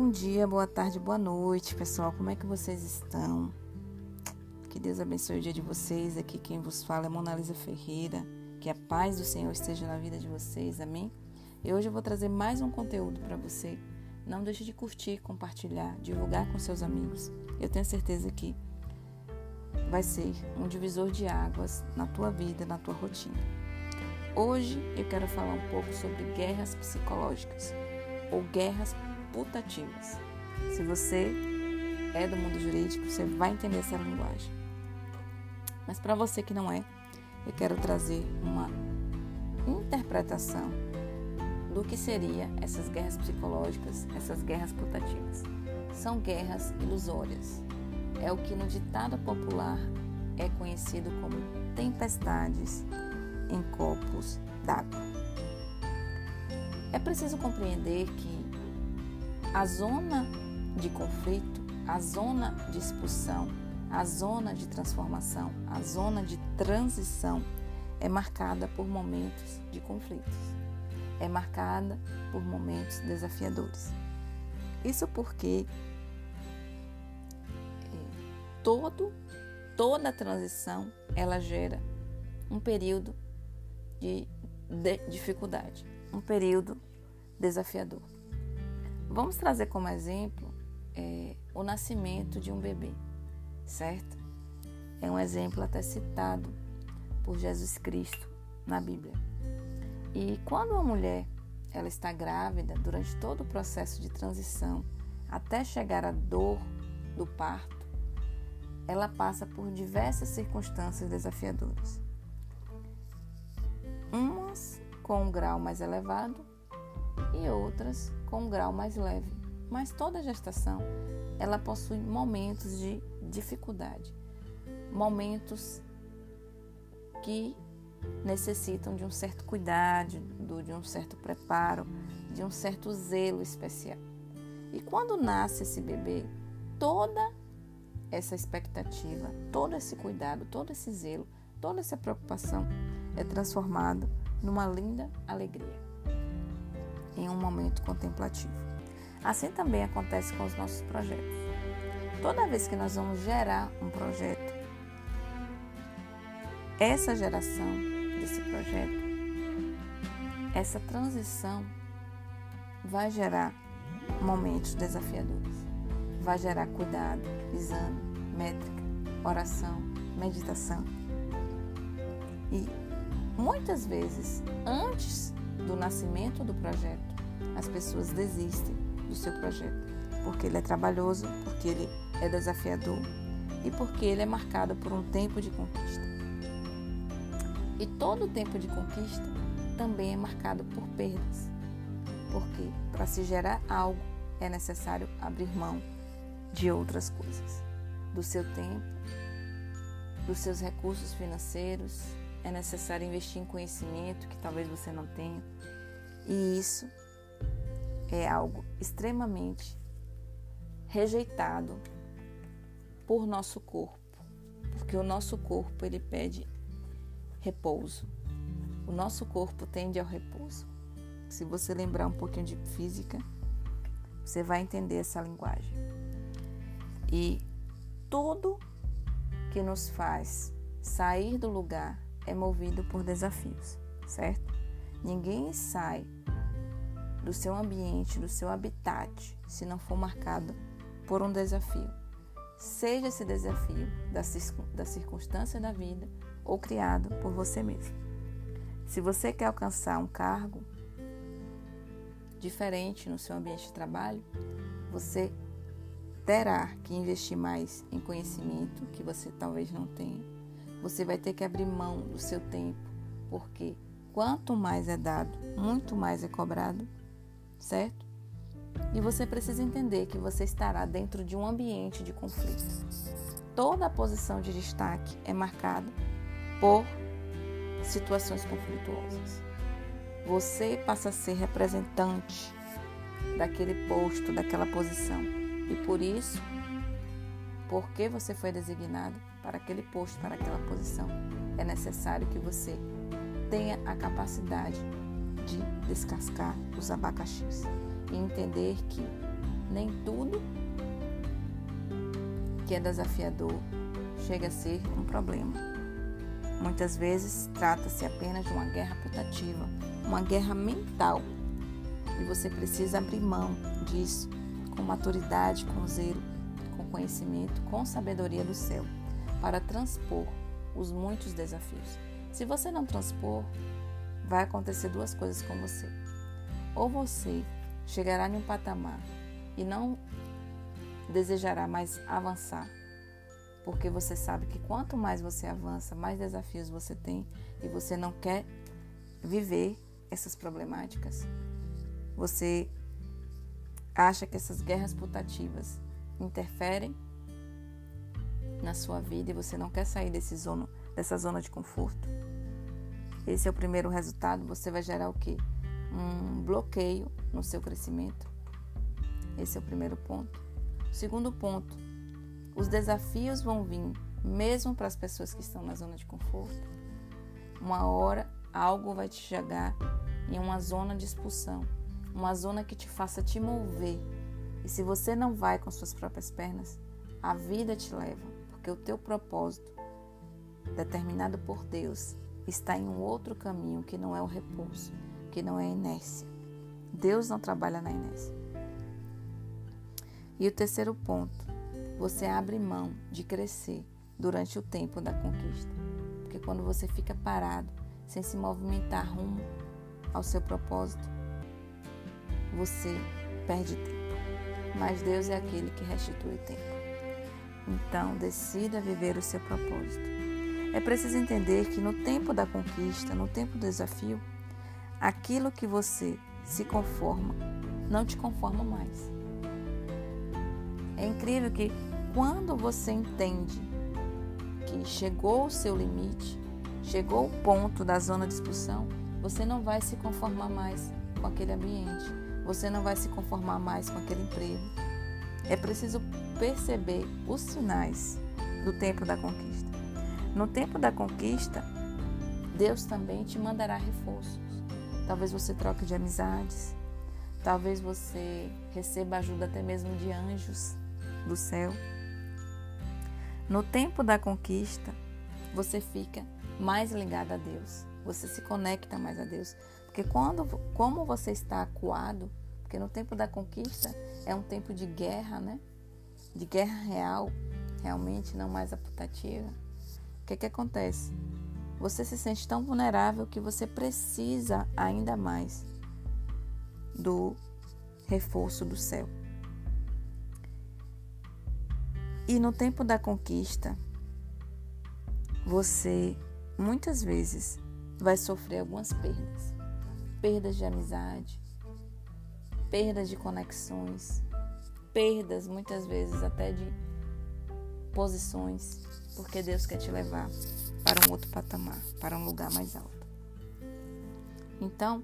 Bom dia, boa tarde, boa noite, pessoal. Como é que vocês estão? Que Deus abençoe o dia de vocês. Aqui quem vos fala é Monalisa Ferreira. Que a paz do Senhor esteja na vida de vocês. Amém? E hoje eu vou trazer mais um conteúdo para você. Não deixe de curtir, compartilhar, divulgar com seus amigos. Eu tenho certeza que vai ser um divisor de águas na tua vida, na tua rotina. Hoje eu quero falar um pouco sobre guerras psicológicas ou guerras putativas. Se você é do mundo jurídico, você vai entender essa linguagem. Mas para você que não é, eu quero trazer uma interpretação do que seria essas guerras psicológicas, essas guerras putativas. São guerras ilusórias. É o que no ditado popular é conhecido como tempestades em copos d'água. É preciso compreender que a zona de conflito, a zona de expulsão, a zona de transformação, a zona de transição é marcada por momentos de conflitos, é marcada por momentos desafiadores. Isso porque é, todo, toda transição ela gera um período de, de dificuldade, um período desafiador. Vamos trazer como exemplo é, o nascimento de um bebê, certo? É um exemplo até citado por Jesus Cristo na Bíblia. E quando uma mulher ela está grávida, durante todo o processo de transição, até chegar à dor do parto, ela passa por diversas circunstâncias desafiadoras. Umas com um grau mais elevado e outras com um grau mais leve. Mas toda gestação ela possui momentos de dificuldade, momentos que necessitam de um certo cuidado, de um certo preparo, de um certo zelo especial. E quando nasce esse bebê, toda essa expectativa, todo esse cuidado, todo esse zelo, toda essa preocupação é transformada numa linda alegria em um momento contemplativo. Assim também acontece com os nossos projetos. Toda vez que nós vamos gerar um projeto, essa geração desse projeto, essa transição vai gerar momentos desafiadores. Vai gerar cuidado, exame, métrica, oração, meditação. E muitas vezes, antes do nascimento do projeto, as pessoas desistem do seu projeto, porque ele é trabalhoso, porque ele é desafiador e porque ele é marcado por um tempo de conquista. E todo tempo de conquista também é marcado por perdas, porque para se gerar algo é necessário abrir mão de outras coisas, do seu tempo, dos seus recursos financeiros, é necessário investir em conhecimento que talvez você não tenha. E isso é algo extremamente rejeitado por nosso corpo, porque o nosso corpo ele pede repouso. O nosso corpo tende ao repouso. Se você lembrar um pouquinho de física, você vai entender essa linguagem. E tudo que nos faz sair do lugar é movido por desafios, certo? Ninguém sai do seu ambiente, do seu habitat, se não for marcado por um desafio. Seja esse desafio da, circunstância da vida ou criado por você mesmo. Se você quer alcançar um cargo diferente no seu ambiente de trabalho, você terá que investir mais em conhecimento que você talvez não tenha você vai ter que abrir mão do seu tempo, porque quanto mais é dado, muito mais é cobrado, certo? E você precisa entender que você estará dentro de um ambiente de conflito. Toda a posição de destaque é marcada por situações conflituosas. Você passa a ser representante daquele posto, daquela posição. E por isso, porque você foi designado, para aquele posto, para aquela posição. É necessário que você tenha a capacidade de descascar os abacaxis e entender que Nem tudo que é desafiador chega a ser um problema. Muitas vezes trata-se apenas de uma guerra putativa, uma guerra mental. E você precisa abrir mão disso com maturidade, com zelo, com conhecimento, com sabedoria do céu, para transpor os muitos desafios. Se você não transpor, vai acontecer duas coisas com você. Ou você chegará em um patamar e não desejará mais avançar, porque você sabe que quanto mais você avança, mais desafios você tem e você não quer viver essas problemáticas. Você acha que essas guerras putativas interferem na sua vida e você não quer sair desse dessa zona de conforto. Esse é o primeiro resultado. Você vai gerar o quê? Um bloqueio no seu crescimento. Esse é o primeiro ponto. Segundo ponto, os desafios vão vir mesmo para as pessoas que estão na zona de conforto. Uma hora algo vai te chegar em uma zona de expulsão, uma zona que te faça te mover. E se você não vai com suas próprias pernas, a vida te leva, porque o teu propósito, determinado por Deus, está em um outro caminho que não é o repouso, que não é a inércia. Deus não trabalha na inércia. E o terceiro ponto, você abre mão de crescer durante o tempo da conquista. Porque quando você fica parado, sem se movimentar rumo ao seu propósito, você perde tempo. Mas Deus é aquele que restitui tempo. Então, decida viver o seu propósito. É preciso entender que no tempo da conquista, no tempo do desafio, aquilo que você se conforma não te conforma mais. É incrível que quando você entende que chegou o seu limite, chegou o ponto da zona de expulsão, você não vai se conformar mais com aquele ambiente, você não vai se conformar mais com aquele emprego. É preciso perceber os sinais do tempo da conquista. No tempo da conquista, Deus também te mandará reforços. Talvez você troque de amizades, talvez você receba ajuda até mesmo de anjos do céu. No tempo da conquista, você fica mais ligado a Deus, você se conecta mais a Deus, porque quando, como você está acuado, porque no tempo da conquista é um tempo de guerra, né? De guerra real, realmente não mais a putativa. O que que acontece? Você se sente tão vulnerável que você precisa ainda mais do reforço do céu. E no tempo da conquista, você muitas vezes vai sofrer algumas perdas. Perdas de amizade, perdas de conexões, perdas muitas vezes até de posições, porque Deus quer te levar para um outro patamar, para um lugar mais alto. Então,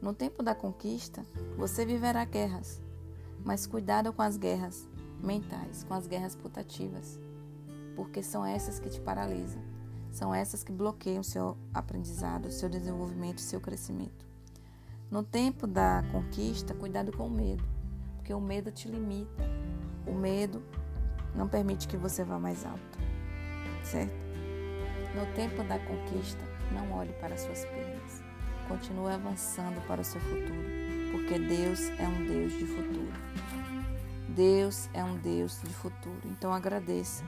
no tempo da conquista, você viverá guerras, mas cuidado com as guerras mentais, com as guerras putativas, porque são essas que te paralisam, são essas que bloqueiam o seu aprendizado, o seu desenvolvimento, o seu crescimento. No tempo da conquista, cuidado com o medo, porque o medo te limita. O medo não permite que você vá mais alto, certo? No tempo da conquista, não olhe para suas perdas. Continue avançando para o seu futuro, porque Deus é um Deus de futuro. Deus é um Deus de futuro. Então agradeça.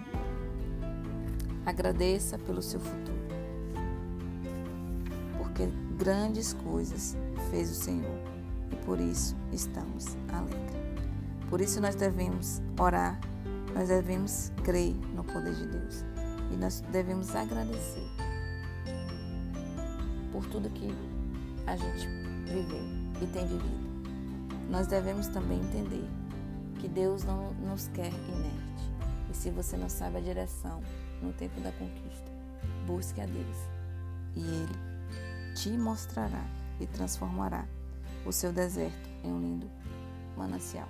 Agradeça pelo seu futuro. Porque grandes coisas fez o Senhor e por isso estamos alegres. Por isso nós devemos orar, nós devemos crer no poder de Deus e nós devemos agradecer por tudo que a gente viveu e tem vivido. Nós devemos também entender que Deus não nos quer inerte. E se você não sabe a direção no tempo da conquista, busque a Deus e Ele te mostrará e transformará o seu deserto em um lindo manancial.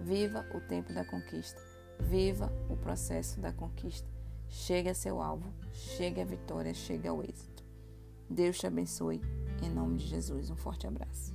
Viva o tempo da conquista, viva o processo da conquista. Chegue a seu alvo, chegue à vitória, chegue ao êxito. Deus te abençoe. Em nome de Jesus, um forte abraço.